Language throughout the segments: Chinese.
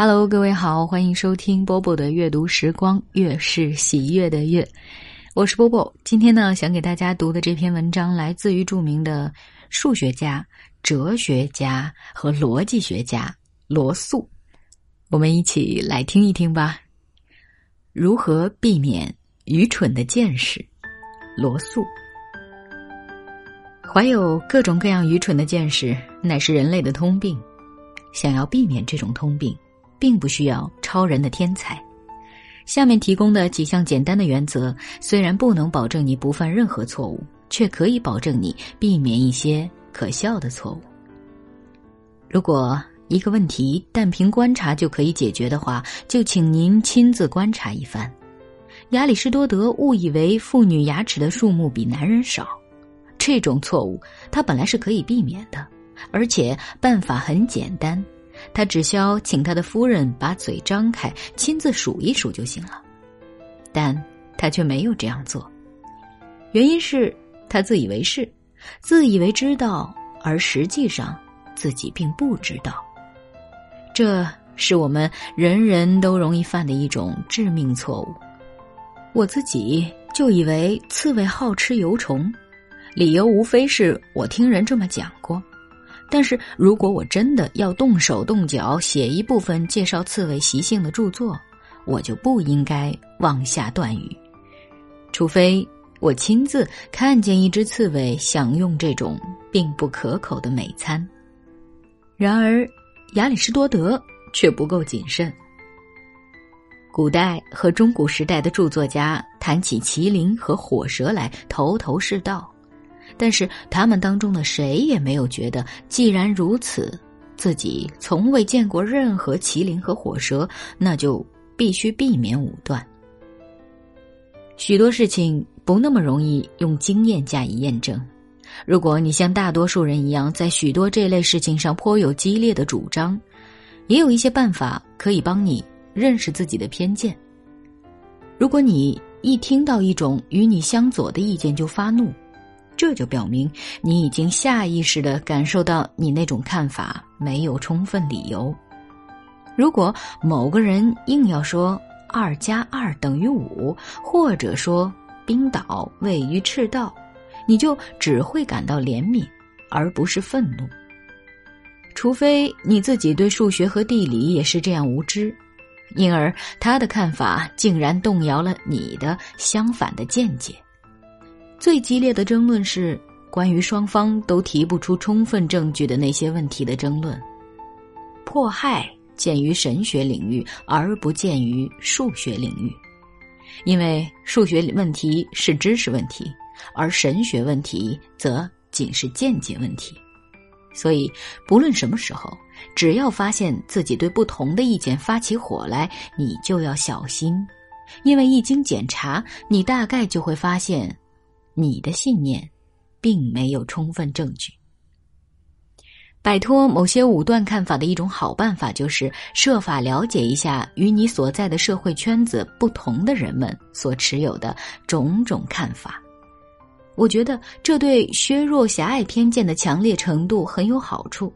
Hello，各位好，欢迎收听波波的阅读时光，月是喜悦的月，我是波波。今天呢，想给大家读的这篇文章来自于著名的数学家、哲学家和逻辑学家罗素。我们一起来听一听吧。如何避免愚蠢的见识？罗素。怀有各种各样愚蠢的见识，乃是人类的通病。想要避免这种通病。并不需要超人的天才。下面提供的几项简单的原则，虽然不能保证你不犯任何错误，却可以保证你避免一些可笑的错误。如果一个问题单凭观察就可以解决的话，就请您亲自观察一番。亚里士多德误以为妇女牙齿的数目比男人少，这种错误他本来是可以避免的，而且办法很简单。他只需要请他的夫人把嘴张开，亲自数一数就行了，但他却没有这样做，原因是他自以为是，自以为知道，而实际上自己并不知道。这是我们人人都容易犯的一种致命错误。我自己就以为刺猬好吃油虫，理由无非是我听人这么讲过。但是如果我真的要动手动脚写一部分介绍刺猬习性的著作，我就不应该妄下断语，除非我亲自看见一只刺猬享用这种并不可口的美餐。然而，亚里士多德却不够谨慎。古代和中古时代的著作家谈起麒麟和火蛇来，头头是道。但是他们当中的谁也没有觉得，既然如此，自己从未见过任何麒麟和火蛇，那就必须避免武断。许多事情不那么容易用经验加以验证。如果你像大多数人一样，在许多这类事情上颇有激烈的主张，也有一些办法可以帮你认识自己的偏见。如果你一听到一种与你相左的意见就发怒，这就表明你已经下意识的感受到你那种看法没有充分理由。如果某个人硬要说二加二等于五，或者说冰岛位于赤道，你就只会感到怜悯，而不是愤怒。除非你自己对数学和地理也是这样无知，因而他的看法竟然动摇了你的相反的见解。最激烈的争论是关于双方都提不出充分证据的那些问题的争论。迫害见于神学领域，而不见于数学领域，因为数学问题是知识问题，而神学问题则仅是见解问题。所以，不论什么时候，只要发现自己对不同的意见发起火来，你就要小心，因为一经检查，你大概就会发现。你的信念，并没有充分证据。摆脱某些武断看法的一种好办法，就是设法了解一下与你所在的社会圈子不同的人们所持有的种种看法。我觉得这对削弱狭隘偏见的强烈程度很有好处。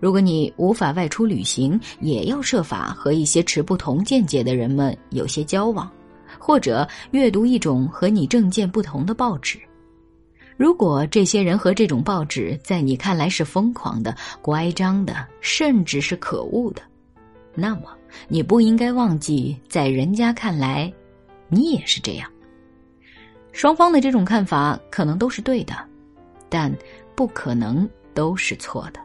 如果你无法外出旅行，也要设法和一些持不同见解的人们有些交往。或者阅读一种和你政见不同的报纸，如果这些人和这种报纸在你看来是疯狂的、乖张的，甚至是可恶的，那么你不应该忘记，在人家看来，你也是这样。双方的这种看法可能都是对的，但不可能都是错的。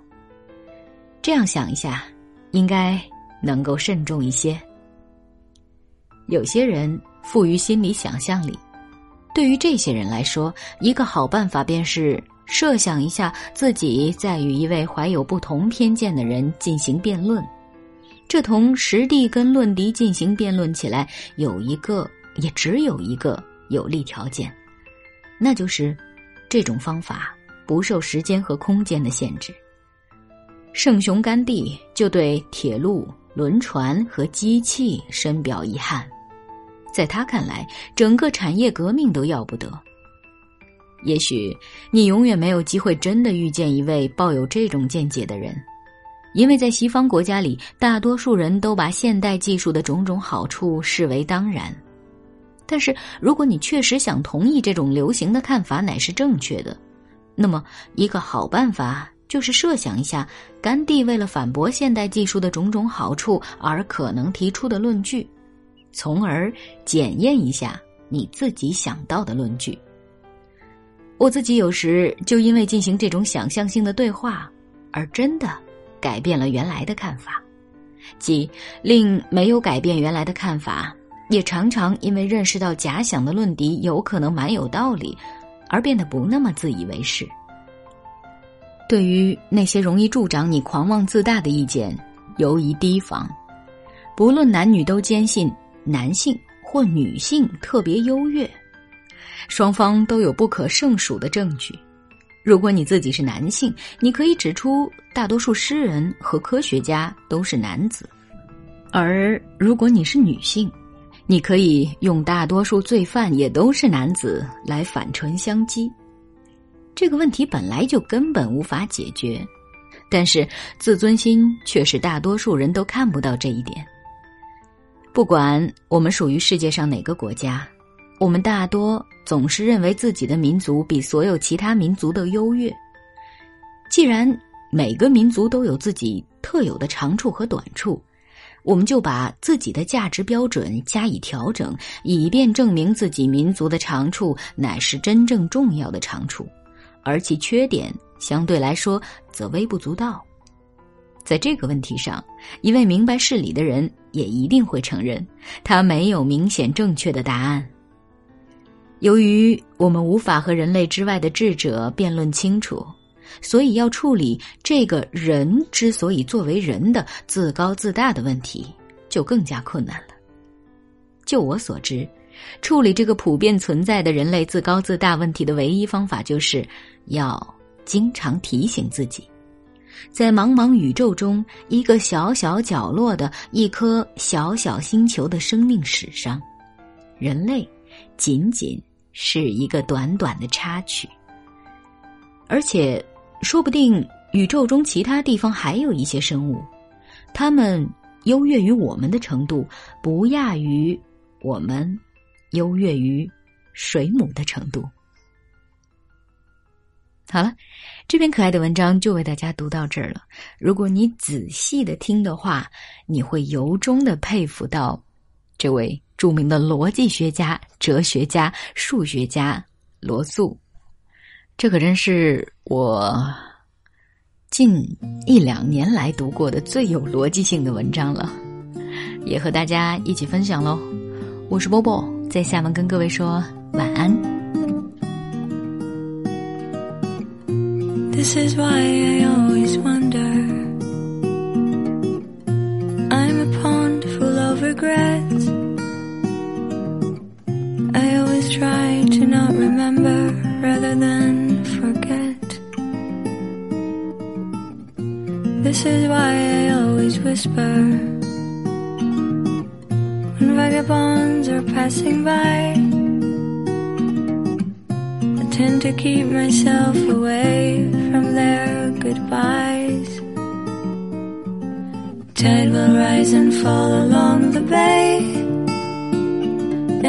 这样想一下，应该能够慎重一些。有些人。富于心理想象力，对于这些人来说，一个好办法便是设想一下自己在与一位怀有不同偏见的人进行辩论。这同实地跟论敌进行辩论起来，有一个也只有一个有利条件，那就是这种方法不受时间和空间的限制。圣雄甘地就对铁路、轮船和机器深表遗憾。在他看来，整个产业革命都要不得。也许你永远没有机会真的遇见一位抱有这种见解的人，因为在西方国家里，大多数人都把现代技术的种种好处视为当然。但是，如果你确实想同意这种流行的看法乃是正确的，那么一个好办法就是设想一下甘地为了反驳现代技术的种种好处而可能提出的论据，从而检验一下你自己想到的论据。我自己有时就因为进行这种想象性的对话，而真的改变了原来的看法，即令没有改变原来的看法。也常常因为认识到假想的论敌有可能蛮有道理，而变得不那么自以为是。对于那些容易助长你狂妄自大的意见，尤宜提防。不论男女都坚信男性或女性特别优越，双方都有不可胜数的证据。如果你自己是男性，你可以指出大多数诗人和科学家都是男子；而如果你是女性，你可以用大多数罪犯也都是男子来反唇相讥，这个问题本来就根本无法解决，但是自尊心却是大多数人都看不到这一点。不管我们属于世界上哪个国家，我们大多总是认为自己的民族比所有其他民族都优越。既然每个民族都有自己特有的长处和短处。我们就把自己的价值标准加以调整，以便证明自己民族的长处乃是真正重要的长处，而其缺点相对来说则微不足道。在这个问题上，一位明白事理的人也一定会承认，他没有明显正确的答案。由于我们无法和人类之外的智者辩论清楚。所以，要处理这个人之所以作为人的自高自大的问题，就更加困难了。就我所知，处理这个普遍存在的人类自高自大问题的唯一方法，就是要经常提醒自己，在茫茫宇宙中一个小小角落的一颗小小星球的生命史上，人类仅仅是一个短短的插曲，而且。说不定宇宙中其他地方还有一些生物，它们优越于我们的程度，不亚于我们优越于水母的程度。好了，这篇可爱的文章就为大家读到这儿了。如果你仔细的听的话，你会由衷的佩服到这位著名的逻辑学家、哲学家、数学家罗素。这可真是我近一两年来读过的最有逻辑性的文章了，也和大家一起分享喽。我是波波，在厦门跟各位说晚安。This is why I always wonder. I'm a pond full of regrets. I always try to not remember rather than. Forget. This is why I always whisper when vagabonds are passing by. I tend to keep myself away from their goodbyes. Tide will rise and fall along the bay,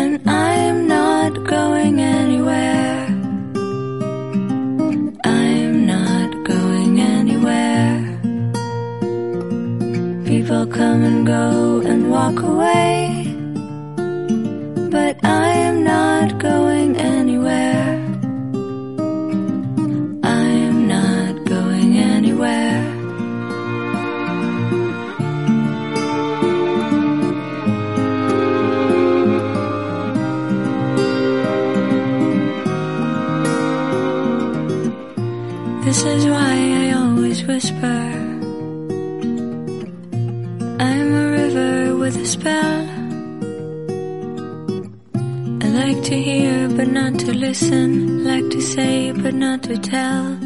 and I am not going anywhere. I'm not going anywhere. People come and go and walk away, This is why I always whisper. I'm a river with a spell. I like to hear but not to listen, like to say but not to tell.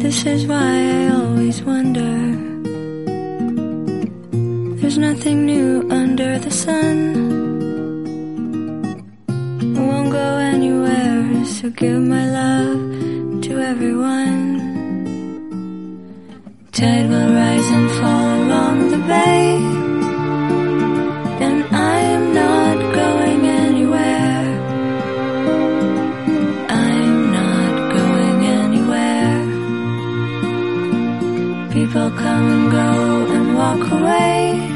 This is why I always wonder. There's nothing new under the sun. So give my love to everyone. tide will rise and fall along the bay. And I'm not going anywhere. I'm not going anywhere. People come and go and walk away.